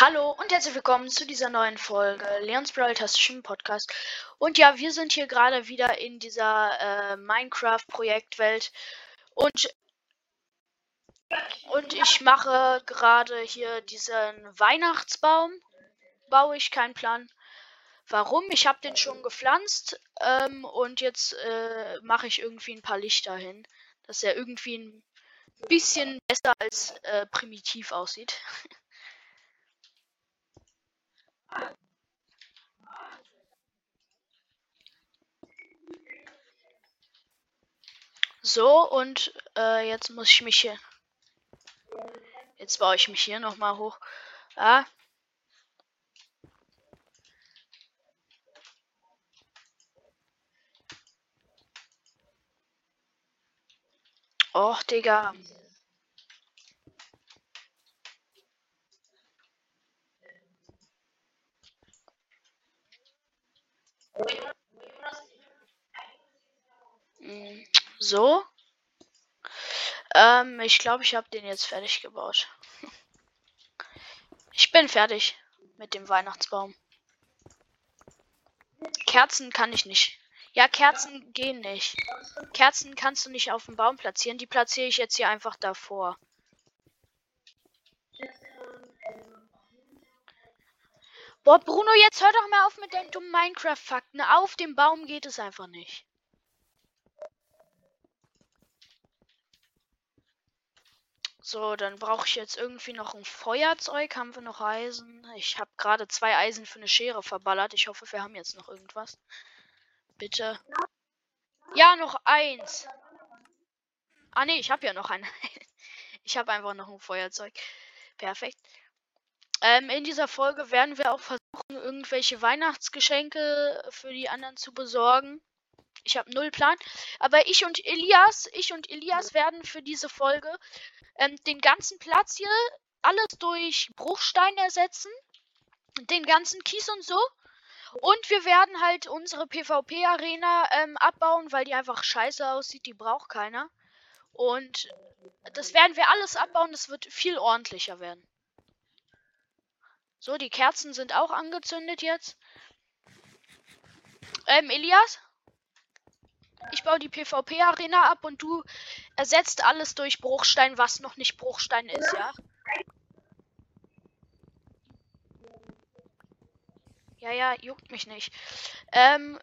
Hallo und herzlich willkommen zu dieser neuen Folge Leons Brawl-Tastischen Podcast. Und ja, wir sind hier gerade wieder in dieser äh, Minecraft-Projektwelt und, und ich mache gerade hier diesen Weihnachtsbaum. Baue ich keinen Plan. Warum? Ich habe den schon gepflanzt ähm, und jetzt äh, mache ich irgendwie ein paar Lichter hin, dass er irgendwie ein bisschen besser als äh, primitiv aussieht. So, und äh, jetzt muss ich mich hier. Jetzt baue ich mich hier nochmal hoch. Ah. Och, Digga. So. Ähm, ich glaube, ich habe den jetzt fertig gebaut. Ich bin fertig mit dem Weihnachtsbaum. Kerzen kann ich nicht. Ja, Kerzen gehen nicht. Kerzen kannst du nicht auf dem Baum platzieren. Die platziere ich jetzt hier einfach davor. Boah, Bruno, jetzt hör doch mal auf mit deinen dummen Minecraft-Fakten. Auf dem Baum geht es einfach nicht. So, dann brauche ich jetzt irgendwie noch ein Feuerzeug. Haben wir noch Eisen? Ich habe gerade zwei Eisen für eine Schere verballert. Ich hoffe, wir haben jetzt noch irgendwas. Bitte. Ja, noch eins. Ah, nee, ich habe ja noch ein. ich habe einfach noch ein Feuerzeug. Perfekt. Ähm, in dieser Folge werden wir auch versuchen, irgendwelche Weihnachtsgeschenke für die anderen zu besorgen. Ich habe null Plan. Aber ich und Elias, ich und Elias werden für diese Folge ähm, den ganzen Platz hier alles durch Bruchstein ersetzen. Den ganzen Kies und so. Und wir werden halt unsere PvP-Arena ähm, abbauen, weil die einfach scheiße aussieht. Die braucht keiner. Und das werden wir alles abbauen. Das wird viel ordentlicher werden. So, die Kerzen sind auch angezündet jetzt. Ähm, Elias? Ich baue die PvP-Arena ab und du ersetzt alles durch Bruchstein, was noch nicht Bruchstein ist, ja? Ja, ja, juckt mich nicht. Ähm.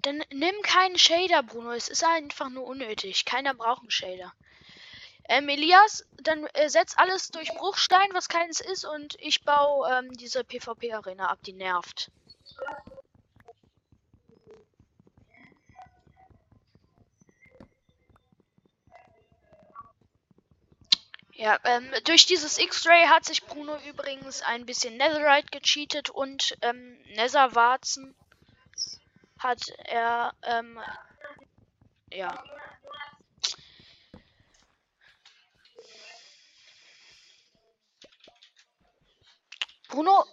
Dann nimm keinen Shader, Bruno. Es ist einfach nur unnötig. Keiner braucht einen Shader. Ähm, Elias, dann äh, setz alles durch Bruchstein, was keins ist, und ich baue ähm, diese PvP-Arena ab, die nervt. Ja, ähm, durch dieses X-Ray hat sich Bruno übrigens ein bisschen Netherite gecheatet und ähm, Netherwarzen hat er, ähm, ja. Bruno,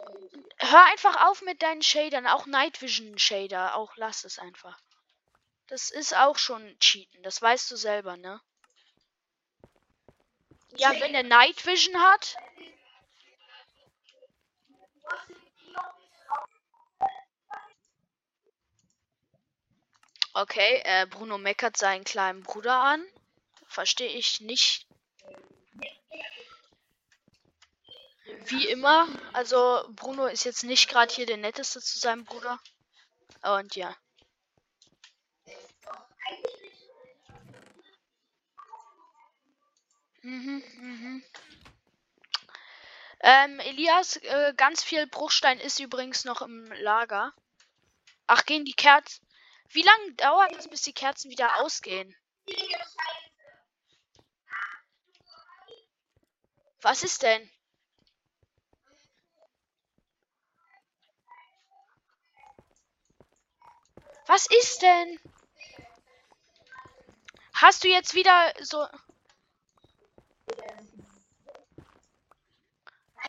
hör einfach auf mit deinen Shadern, auch Night Vision Shader, auch lass es einfach. Das ist auch schon Cheaten, das weißt du selber, ne? Ja, wenn er Night Vision hat. Okay, äh, Bruno meckert seinen kleinen Bruder an. Verstehe ich nicht. wie immer. Also Bruno ist jetzt nicht gerade hier der netteste zu seinem Bruder. Und ja. Mhm, mhm. Ähm, Elias, äh, ganz viel Bruchstein ist übrigens noch im Lager. Ach, gehen die Kerzen. Wie lange dauert es, bis die Kerzen wieder ausgehen? Was ist denn? Was ist denn? Hast du jetzt wieder so...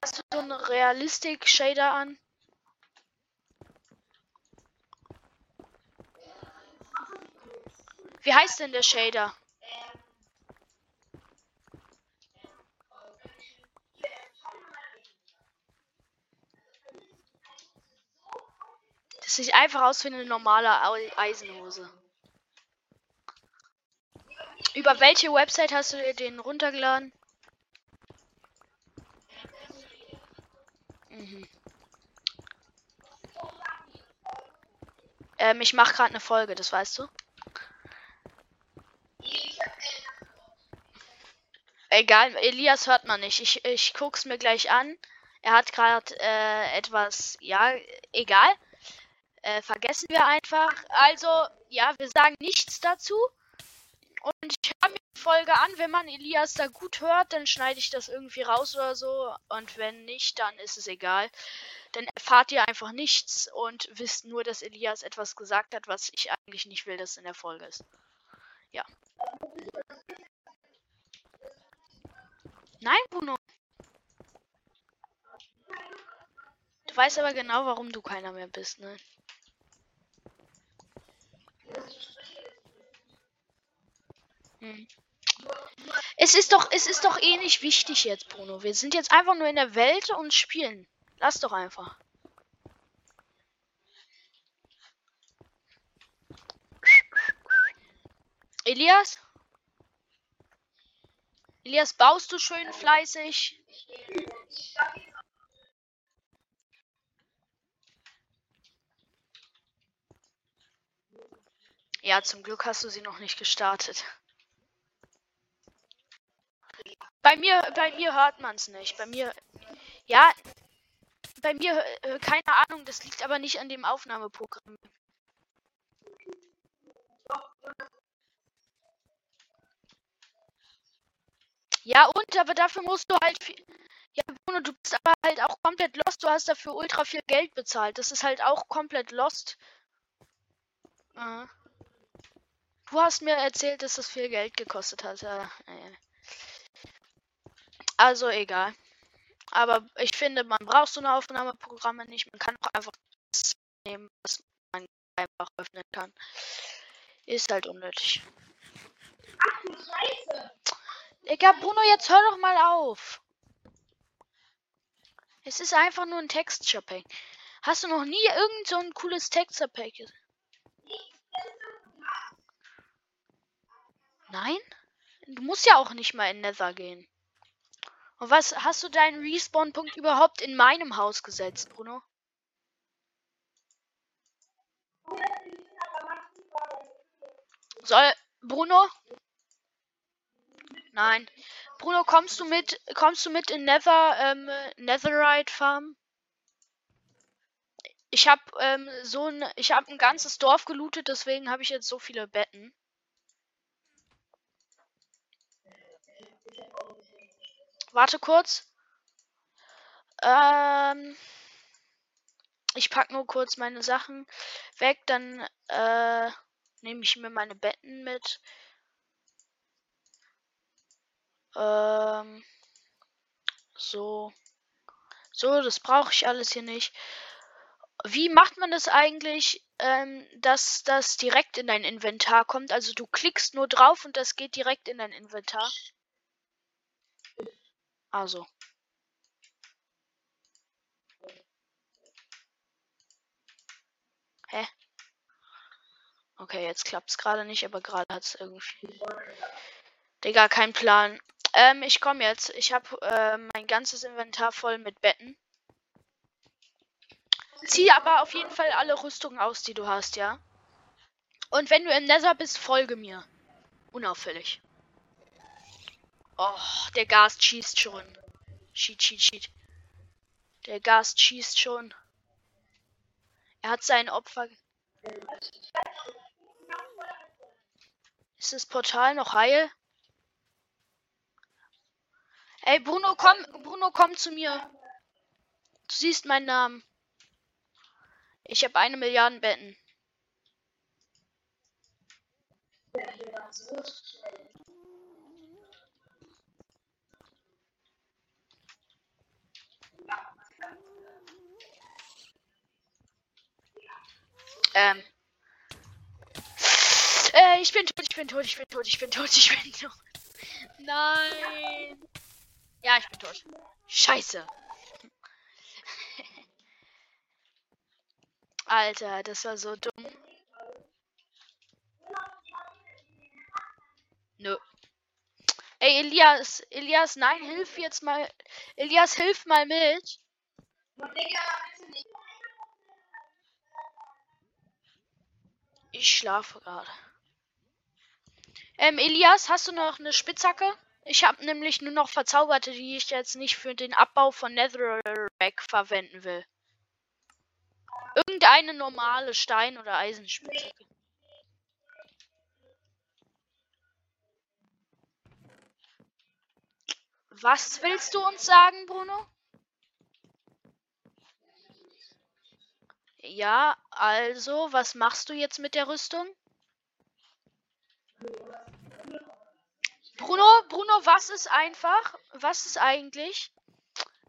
Hast du so einen Realistik-Shader an? Wie heißt denn der Shader? Das sieht einfach aus wie eine normale Eisenhose. Über welche Website hast du den runtergeladen? Ähm, ich mache gerade eine Folge, das weißt du? Egal, Elias hört man nicht. Ich, ich guck's mir gleich an. Er hat gerade äh, etwas, ja, egal. Äh, vergessen wir einfach. Also, ja, wir sagen nichts dazu. Und ich habe mir die Folge an. Wenn man Elias da gut hört, dann schneide ich das irgendwie raus oder so. Und wenn nicht, dann ist es egal. Dann erfahrt ihr einfach nichts und wisst nur, dass Elias etwas gesagt hat, was ich eigentlich nicht will, dass in der Folge ist. Ja. Nein, Bruno. Du weißt aber genau, warum du keiner mehr bist, ne? Hm. Es ist doch, es ist doch eh nicht wichtig jetzt, Bruno. Wir sind jetzt einfach nur in der Welt und spielen. Lass doch einfach. Elias? Elias, baust du schön fleißig? Ja, zum Glück hast du sie noch nicht gestartet. Bei mir, bei mir hört man es nicht. Bei mir, ja, bei mir, äh, keine Ahnung, das liegt aber nicht an dem Aufnahmeprogramm. Ja, und, aber dafür musst du halt viel. Ja, Bruno, du bist aber halt auch komplett lost. Du hast dafür ultra viel Geld bezahlt. Das ist halt auch komplett lost. Äh. Du hast mir erzählt, dass das viel Geld gekostet hat. Ja, äh. Also egal. Aber ich finde, man braucht so eine Aufnahmeprogramme nicht. Man kann auch einfach das nehmen, was man einfach öffnen kann. Ist halt unnötig. Ach du Scheiße! Digga, Bruno, jetzt hör doch mal auf. Es ist einfach nur ein Texture-Pack. Hast du noch nie irgend so ein cooles Texture-Pack? Nein? Du musst ja auch nicht mal in Nether gehen. Und was hast du deinen Respawn-Punkt überhaupt in meinem Haus gesetzt, Bruno? Soll Bruno? Nein. Bruno, kommst du mit? Kommst du mit in Nether ähm, Netherite Farm? Ich habe ähm, so ein, ich habe ein ganzes Dorf gelootet, deswegen habe ich jetzt so viele Betten. Warte kurz. Ähm, ich pack nur kurz meine Sachen weg, dann äh, nehme ich mir meine Betten mit. Ähm, so. So, das brauche ich alles hier nicht. Wie macht man das eigentlich, ähm, dass das direkt in dein Inventar kommt? Also du klickst nur drauf und das geht direkt in dein Inventar. Also. Hä? Okay, jetzt klappt es gerade nicht, aber gerade hat es irgendwie. Digga, kein Plan. Ähm, ich komme jetzt. Ich habe äh, mein ganzes Inventar voll mit Betten. Zieh aber auf jeden Fall alle Rüstungen aus, die du hast, ja? Und wenn du im Nether bist, folge mir. Unauffällig. Oh, der Gast schießt schon. Cheat, cheat, cheat. Der Gast schießt schon. Er hat sein Opfer. Ist das Portal noch heil? Ey, Bruno, komm, Bruno, komm zu mir. Du siehst meinen Namen. Ich habe eine Milliarde Betten. Ähm. Äh, ich bin tot, ich bin tot, ich bin tot, ich bin tot, ich bin tot. Nein. Ja, ich bin tot. Scheiße. Alter, das war so dumm. Nö. Ey, Elias, Elias, nein, hilf jetzt mal. Elias, hilf mal mit. Ich schlafe gerade. Ähm, Elias, hast du noch eine Spitzhacke? Ich habe nämlich nur noch Verzauberte, die ich jetzt nicht für den Abbau von Netherrack verwenden will. Irgendeine normale Stein- oder Eisenspitzhacke. Was willst du uns sagen, Bruno? Ja, also, was machst du jetzt mit der Rüstung? Bruno, Bruno, was ist einfach? Was ist eigentlich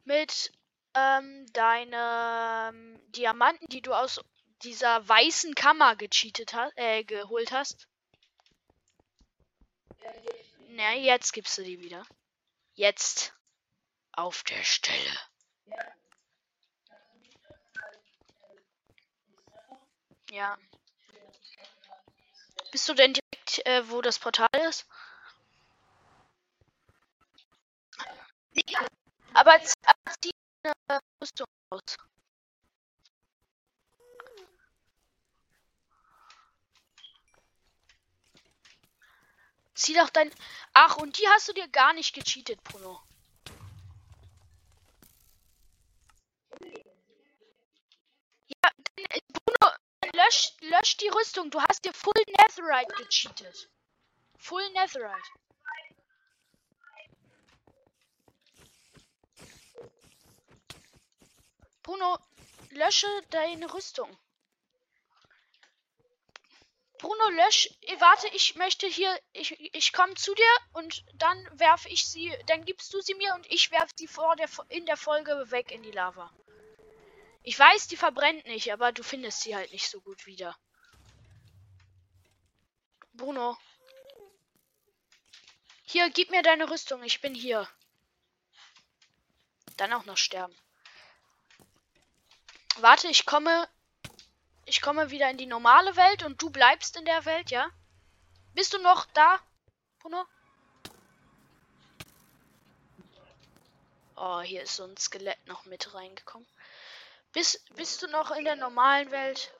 mit ähm, deinen Diamanten, die du aus dieser weißen Kammer gecheatet hast, äh, geholt hast? Na, jetzt gibst du die wieder. Jetzt. Auf der Stelle. Ja. Bist du denn direkt, äh, wo das Portal ist? Aber zieh eine Rüstung aus. Zieh doch dein. Ach, und die hast du dir gar nicht gecheatet, Bruno. Ja, äh, Bruno, lösch, lösch die Rüstung. Du hast dir Full Netherite gecheatet. Full Netherite. Bruno, lösche deine Rüstung. Bruno, lösch. Warte, ich möchte hier. Ich, ich komme zu dir und dann werfe ich sie. Dann gibst du sie mir und ich werfe sie vor der, in der Folge weg in die Lava. Ich weiß, die verbrennt nicht, aber du findest sie halt nicht so gut wieder. Bruno. Hier, gib mir deine Rüstung. Ich bin hier. Dann auch noch sterben. Warte, ich komme. Ich komme wieder in die normale Welt und du bleibst in der Welt, ja? Bist du noch da, Bruno? Oh, hier ist so ein Skelett noch mit reingekommen. Bist, bist du noch in der normalen Welt?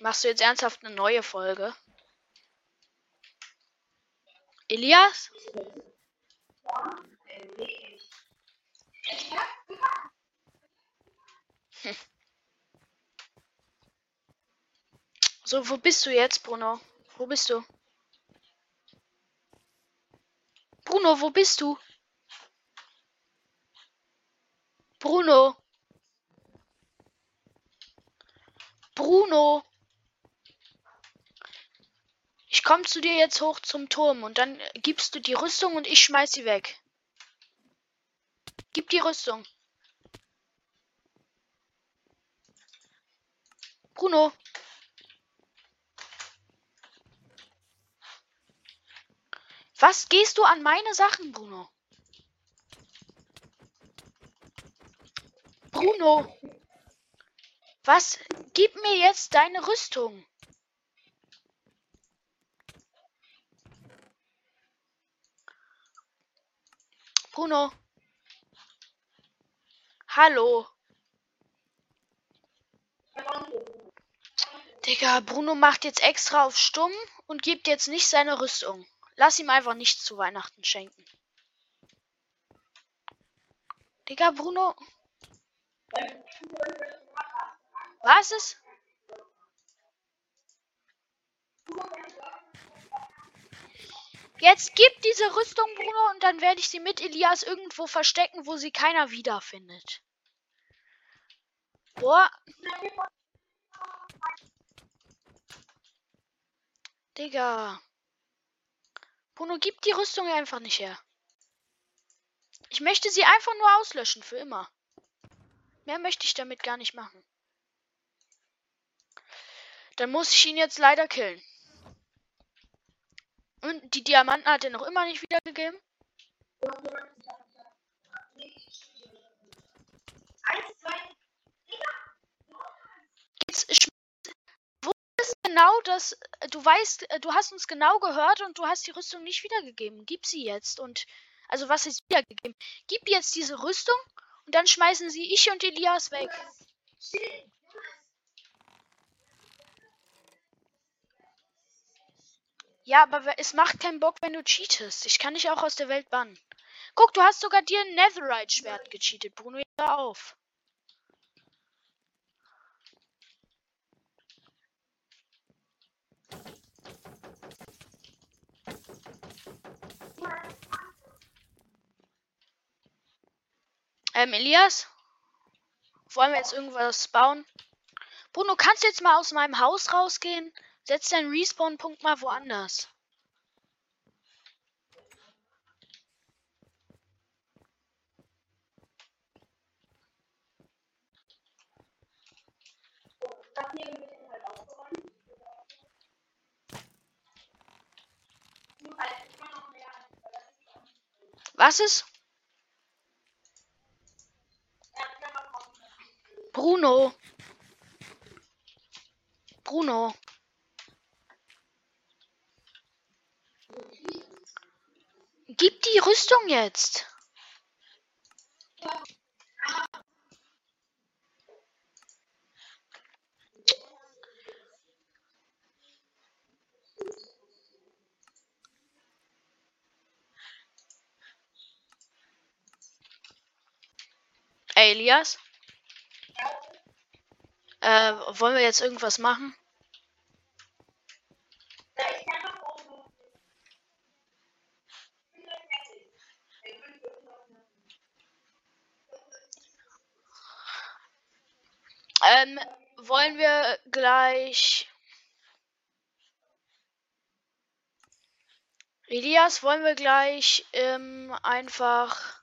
Machst du jetzt ernsthaft eine neue Folge? Elias? So, wo bist du jetzt, Bruno? Wo bist du? Bruno, wo bist du? Bruno. Bruno. Ich komme zu dir jetzt hoch zum Turm und dann gibst du die Rüstung und ich schmeiß sie weg. Gib die Rüstung. Bruno. Was gehst du an meine Sachen, Bruno? Bruno. Was? Gib mir jetzt deine Rüstung. Bruno. Hallo. Digga, Bruno macht jetzt extra auf stumm und gibt jetzt nicht seine Rüstung. Lass ihm einfach nichts zu Weihnachten schenken. Digga, Bruno. Was ist? Jetzt gib diese Rüstung, Bruno, und dann werde ich sie mit Elias irgendwo verstecken, wo sie keiner wiederfindet. Boah. Digga. Bruno, gib die Rüstung einfach nicht her. Ich möchte sie einfach nur auslöschen, für immer. Mehr möchte ich damit gar nicht machen. Dann muss ich ihn jetzt leider killen. Und die Diamanten hat er noch immer nicht wiedergegeben? Jetzt genau das? Du weißt, du hast uns genau gehört und du hast die Rüstung nicht wiedergegeben. Gib sie jetzt und also was ist wiedergegeben? Gib jetzt diese Rüstung und dann schmeißen sie ich und Elias weg. Ja, aber es macht keinen Bock, wenn du cheatest. Ich kann dich auch aus der Welt bannen. Guck, du hast sogar dir ein Netherite-Schwert gecheatet. Bruno, hör auf. Ähm, Elias? Wollen wir jetzt irgendwas bauen? Bruno, kannst du jetzt mal aus meinem Haus rausgehen? Setz deinen Respawn-Punkt mal woanders. Was ist? Bruno. Bruno. Gib die Rüstung jetzt. Elias? Äh, wollen wir jetzt irgendwas machen? Ähm, wollen wir gleich. Elias, wollen wir gleich ähm, einfach.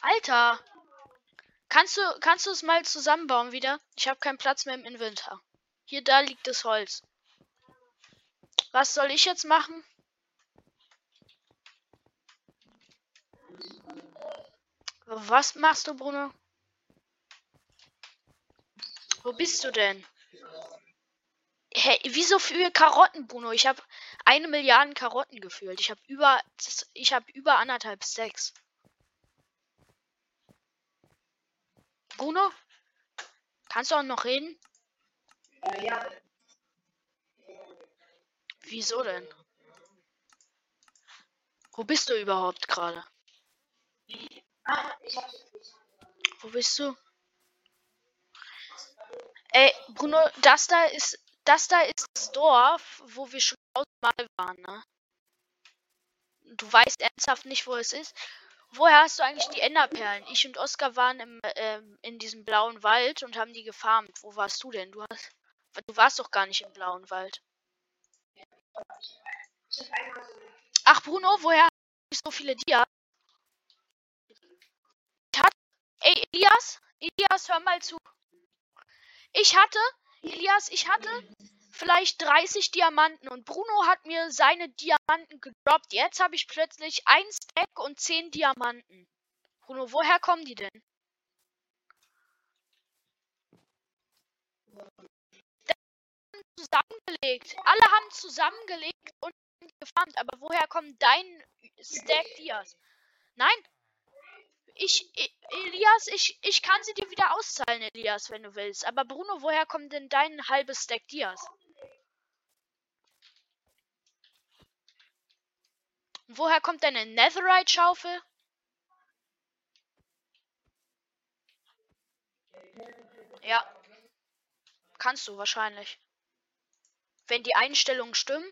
Alter. Kannst du kannst du es mal zusammenbauen wieder? Ich habe keinen Platz mehr im Inventar. Hier da liegt das Holz. Was soll ich jetzt machen? Was machst du, Bruno? Wo bist du denn? Hä, hey, wieso für Karotten, Bruno? Ich habe eine Milliarde Karotten gefühlt. Ich habe über ich habe über anderthalb Stacks. Bruno? Kannst du auch noch reden? Ja. Wieso denn? Wo bist du überhaupt gerade? Wo bist du? Ey, Bruno, das da ist das da ist das Dorf, wo wir schon mal waren, ne? Du weißt ernsthaft nicht, wo es ist. Woher hast du eigentlich die Enderperlen? Ich und Oskar waren im, ähm, in diesem blauen Wald und haben die gefarmt. Wo warst du denn? Du, hast, du warst doch gar nicht im blauen Wald. Ach, Bruno, woher hast du so viele Dias? Ey, Elias? Elias, hör mal zu. Ich hatte, Elias, ich hatte vielleicht 30 Diamanten und Bruno hat mir seine Diamanten gedroppt. Jetzt habe ich plötzlich ein Stack und 10 Diamanten. Bruno, woher kommen die denn? zusammengelegt. Alle haben zusammengelegt und gefarmt. Aber woher kommt dein Stack Dias? Nein. Ich, Elias, ich, ich kann sie dir wieder auszahlen, Elias, wenn du willst. Aber Bruno, woher kommt denn dein halbes Stack Dias? Woher kommt deine Netherite-Schaufel? Ja. Kannst du wahrscheinlich. Wenn die Einstellungen stimmen.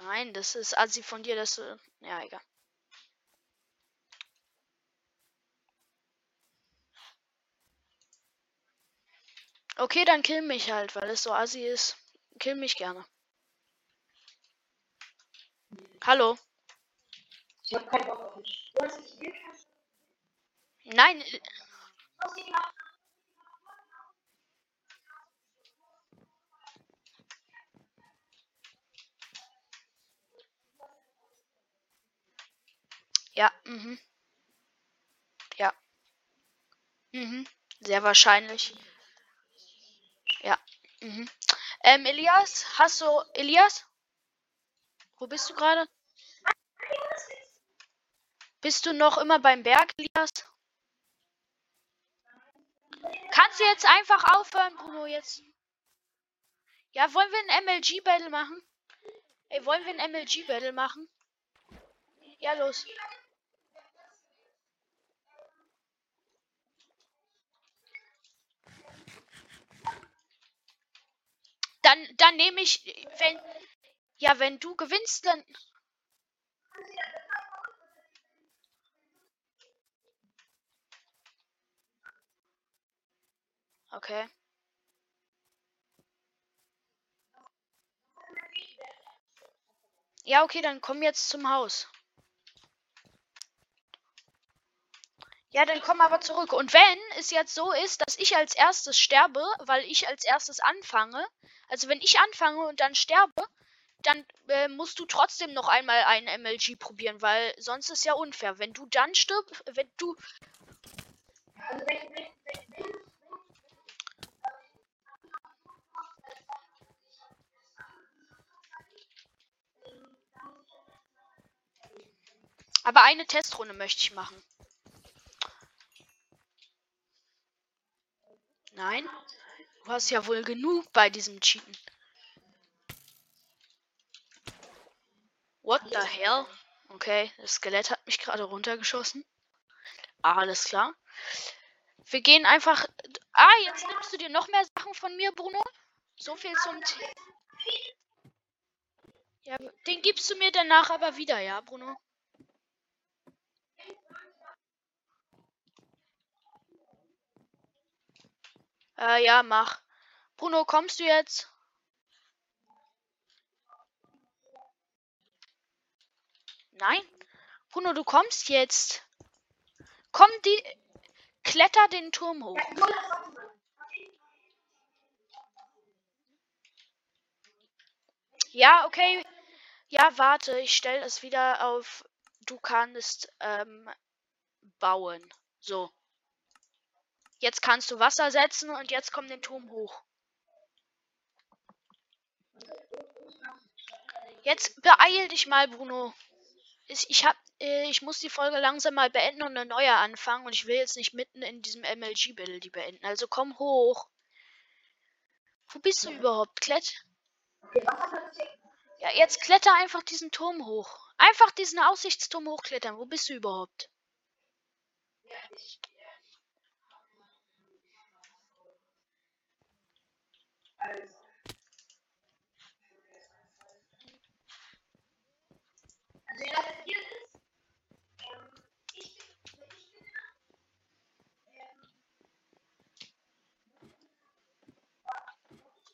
Nein, das ist Asi von dir, das. Äh, ja, egal. Okay, dann kill mich halt, weil es so assi ist. Kill mich gerne. Hallo. Ich hab keinen Bock auf dich. Du hast nicht Nein. äh, Ja, mhm. Ja. Mhm. Sehr wahrscheinlich. Ja. Mhm. Ähm, Elias, hast du. Elias? Wo bist du gerade? Bist du noch immer beim Berg, Elias? Kannst du jetzt einfach aufhören, Bruno, jetzt? Ja, wollen wir ein MLG-Battle machen? Ey, wollen wir ein MLG-Battle machen? Ja, los. Dann, dann nehme ich, wenn, ja, wenn du gewinnst, dann. Okay. Ja, okay, dann komm jetzt zum Haus. Ja, dann komm aber zurück. Und wenn es jetzt so ist, dass ich als erstes sterbe, weil ich als erstes anfange, also wenn ich anfange und dann sterbe, dann äh, musst du trotzdem noch einmal einen MLG probieren, weil sonst ist ja unfair. Wenn du dann stirbst, wenn du. Aber eine Testrunde möchte ich machen. Nein? Du hast ja wohl genug bei diesem Cheaten. What the hell? Okay, das Skelett hat mich gerade runtergeschossen. Alles klar. Wir gehen einfach. Ah, jetzt nimmst du dir noch mehr Sachen von mir, Bruno. So viel zum. T ja, den gibst du mir danach aber wieder, ja, Bruno? Äh, ja, mach. Bruno, kommst du jetzt? Nein? Bruno, du kommst jetzt. Komm, die. Kletter den Turm hoch. Ja, okay. Ja, warte, ich stelle es wieder auf. Du kannst ähm, bauen. So. Jetzt kannst du Wasser setzen und jetzt komm den Turm hoch. Jetzt beeil dich mal, Bruno. Ich, hab, äh, ich muss die Folge langsam mal beenden und eine neue anfangen und ich will jetzt nicht mitten in diesem MLG-Battle die beenden. Also komm hoch. Wo bist du überhaupt? Klett? Ja, jetzt kletter einfach diesen Turm hoch. Einfach diesen Aussichtsturm hochklettern. Wo bist du überhaupt?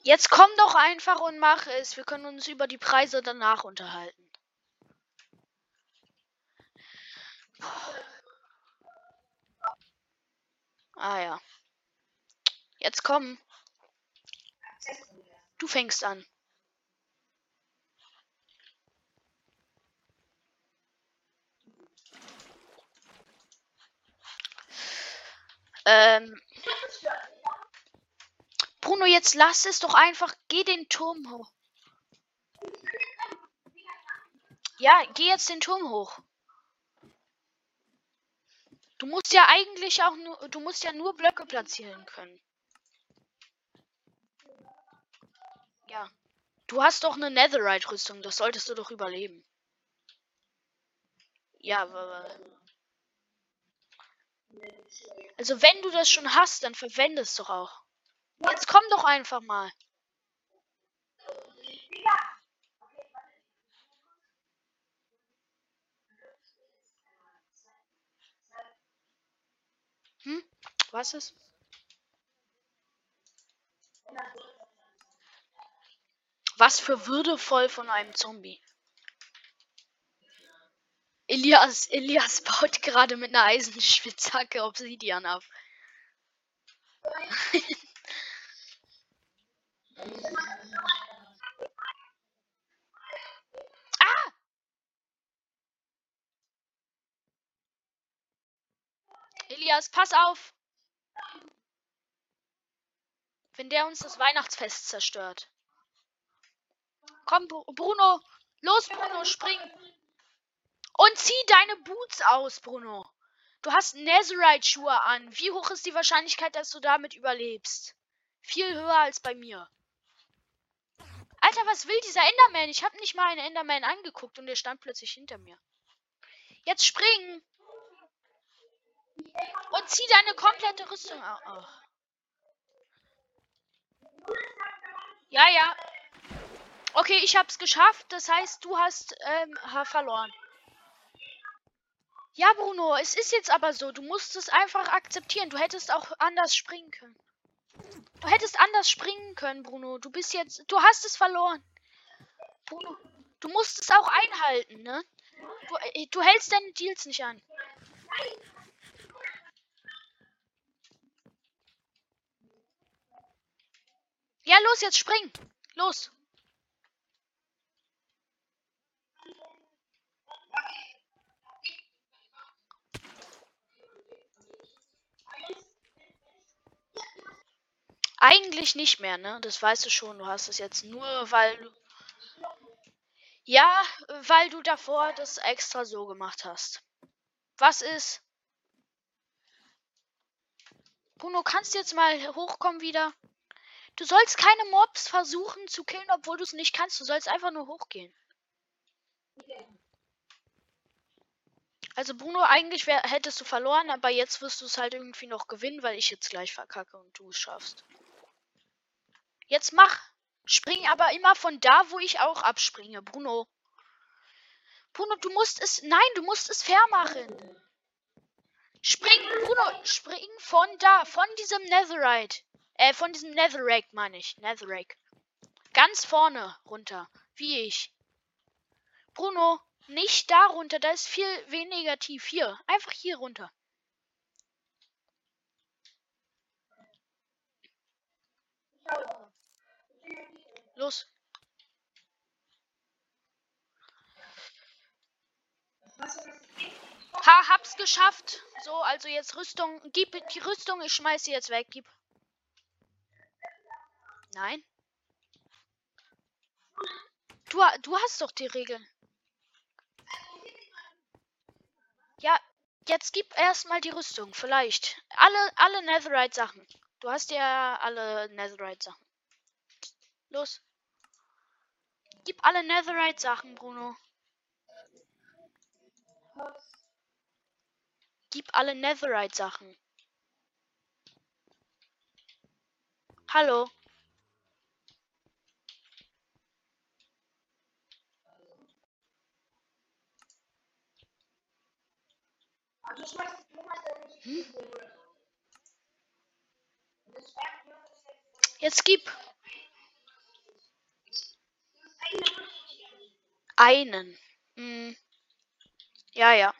Jetzt komm doch einfach und mach es. Wir können uns über die Preise danach unterhalten. Ah ja. Jetzt komm. Du fängst an. Ähm. Bruno, jetzt lass es doch einfach. Geh den Turm hoch. Ja, geh jetzt den Turm hoch. Du musst ja eigentlich auch nur, du musst ja nur Blöcke platzieren können. Ja. Du hast doch eine Netherite-Rüstung, das solltest du doch überleben. Ja, aber. Also wenn du das schon hast, dann verwende es doch auch. Jetzt komm doch einfach mal. Hm? Was ist? Was für würdevoll von einem Zombie. Elias, Elias baut gerade mit einer Eisenspitzhacke Obsidian ab. ah! Elias, pass auf! Wenn der uns das Weihnachtsfest zerstört. Komm, Bruno! Los, Bruno, spring! Und zieh deine Boots aus, Bruno. Du hast Netherite-Schuhe an. Wie hoch ist die Wahrscheinlichkeit, dass du damit überlebst? Viel höher als bei mir. Alter, was will dieser Enderman? Ich habe nicht mal einen Enderman angeguckt und der stand plötzlich hinter mir. Jetzt springen! Und zieh deine komplette Rüstung aus. Oh. Ja, ja. Okay, ich hab's geschafft. Das heißt, du hast ähm, verloren. Ja, Bruno, es ist jetzt aber so. Du musst es einfach akzeptieren. Du hättest auch anders springen können. Du hättest anders springen können, Bruno. Du bist jetzt. Du hast es verloren. Bruno, du musst es auch einhalten, ne? Du, äh, du hältst deine Deals nicht an. Ja, los, jetzt spring. Los. Eigentlich nicht mehr, ne? Das weißt du schon. Du hast es jetzt nur, weil du. Ja, weil du davor das extra so gemacht hast. Was ist? Bruno, kannst du jetzt mal hochkommen wieder? Du sollst keine Mobs versuchen zu killen, obwohl du es nicht kannst. Du sollst einfach nur hochgehen. Also Bruno, eigentlich wär, hättest du verloren, aber jetzt wirst du es halt irgendwie noch gewinnen, weil ich jetzt gleich verkacke und du es schaffst. Jetzt mach. Spring aber immer von da, wo ich auch abspringe, Bruno. Bruno, du musst es. Nein, du musst es fair machen. Spring, Bruno, spring von da, von diesem Netherite. Äh, von diesem Netherrack, meine ich. Netherrack. Ganz vorne runter. Wie ich. Bruno, nicht da runter, da ist viel weniger tief. Hier, einfach hier runter. Los. Ha, hab's geschafft. So, also jetzt Rüstung. Gib die Rüstung, ich schmeiß sie jetzt weg. Gib. Nein. Du, du hast doch die Regeln. Ja, jetzt gib erstmal die Rüstung, vielleicht. Alle, alle Netherite-Sachen. Du hast ja alle Netherite-Sachen. Los. Gib alle Netherite-Sachen, Bruno. Gib alle Netherite-Sachen. Hallo. Hm? Jetzt gib. Einen. Hm. Ja, ja.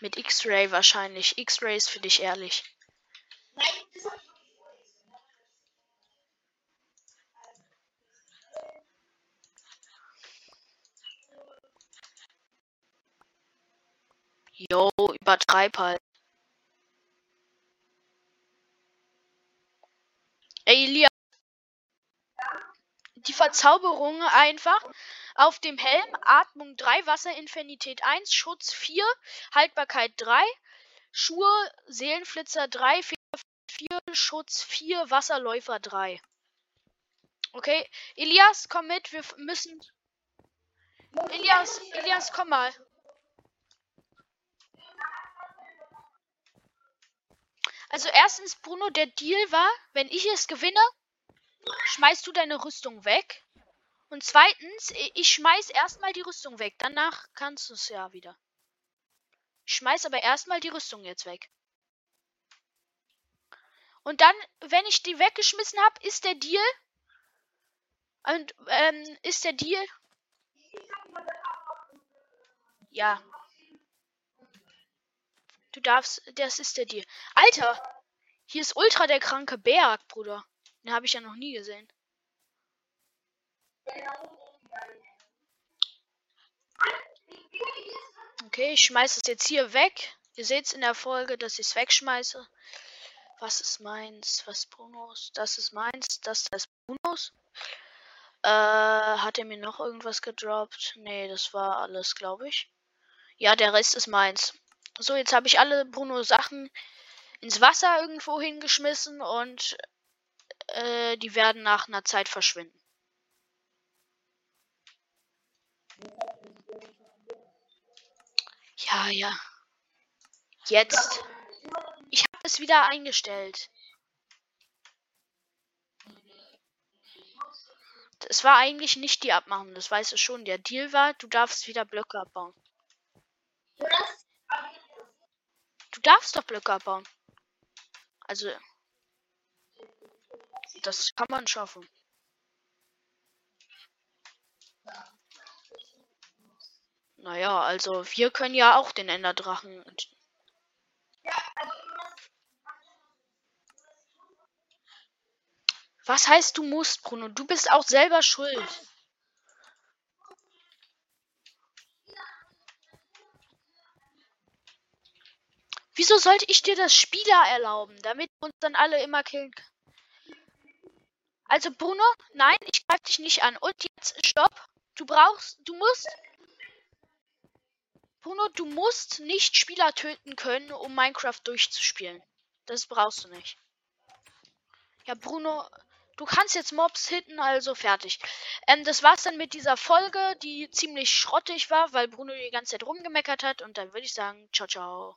Mit X-Ray wahrscheinlich. X-Ray ist für dich ehrlich. Jo, übertreib halt. Ey, Elia. Die Verzauberung einfach auf dem Helm. Atmung 3, Wasserinfinität 1, Schutz 4, Haltbarkeit 3, Schuhe, Seelenflitzer 3, 4, 4 Schutz 4, Wasserläufer 3. Okay, Elias, komm mit, wir müssen. Elias, Elias, komm mal. Also erstens, Bruno, der Deal war, wenn ich es gewinne, schmeißt du deine Rüstung weg. Und zweitens, ich schmeiß erstmal die Rüstung weg. Danach kannst du es ja wieder. Ich schmeiß aber erstmal die Rüstung jetzt weg. Und dann, wenn ich die weggeschmissen habe, ist der Deal. Und ähm, ist der Deal. Ja. Du darfst, das ist der Deal. Alter, hier ist ultra der kranke Berg, Bruder. Den habe ich ja noch nie gesehen. Okay, ich schmeiße es jetzt hier weg. Ihr seht es in der Folge, dass ich es wegschmeiße. Was ist meins? Was ist Brunos? Das ist meins. Das ist Brunos. Äh, hat er mir noch irgendwas gedroppt? Nee, das war alles, glaube ich. Ja, der Rest ist meins. So, jetzt habe ich alle Bruno Sachen ins Wasser irgendwo hingeschmissen und äh, die werden nach einer Zeit verschwinden. Ja, ja. Jetzt. Ich habe es wieder eingestellt. Es war eigentlich nicht die Abmachung, das weißt du schon. Der Deal war, du darfst wieder Blöcke abbauen. Du darfst doch Blöcke abbauen. Also, das kann man schaffen. Naja, also wir können ja auch den Enderdrachen. Was heißt du musst, Bruno? Du bist auch selber schuld. Wieso sollte ich dir das Spieler erlauben, damit uns dann alle immer killen Also Bruno, nein, ich greife dich nicht an. Und jetzt stopp. Du brauchst, du musst Bruno, du musst nicht Spieler töten können, um Minecraft durchzuspielen. Das brauchst du nicht. Ja, Bruno, du kannst jetzt Mobs hitten, also fertig. Ähm, das war's dann mit dieser Folge, die ziemlich schrottig war, weil Bruno die ganze Zeit rumgemeckert hat. Und dann würde ich sagen, ciao, ciao.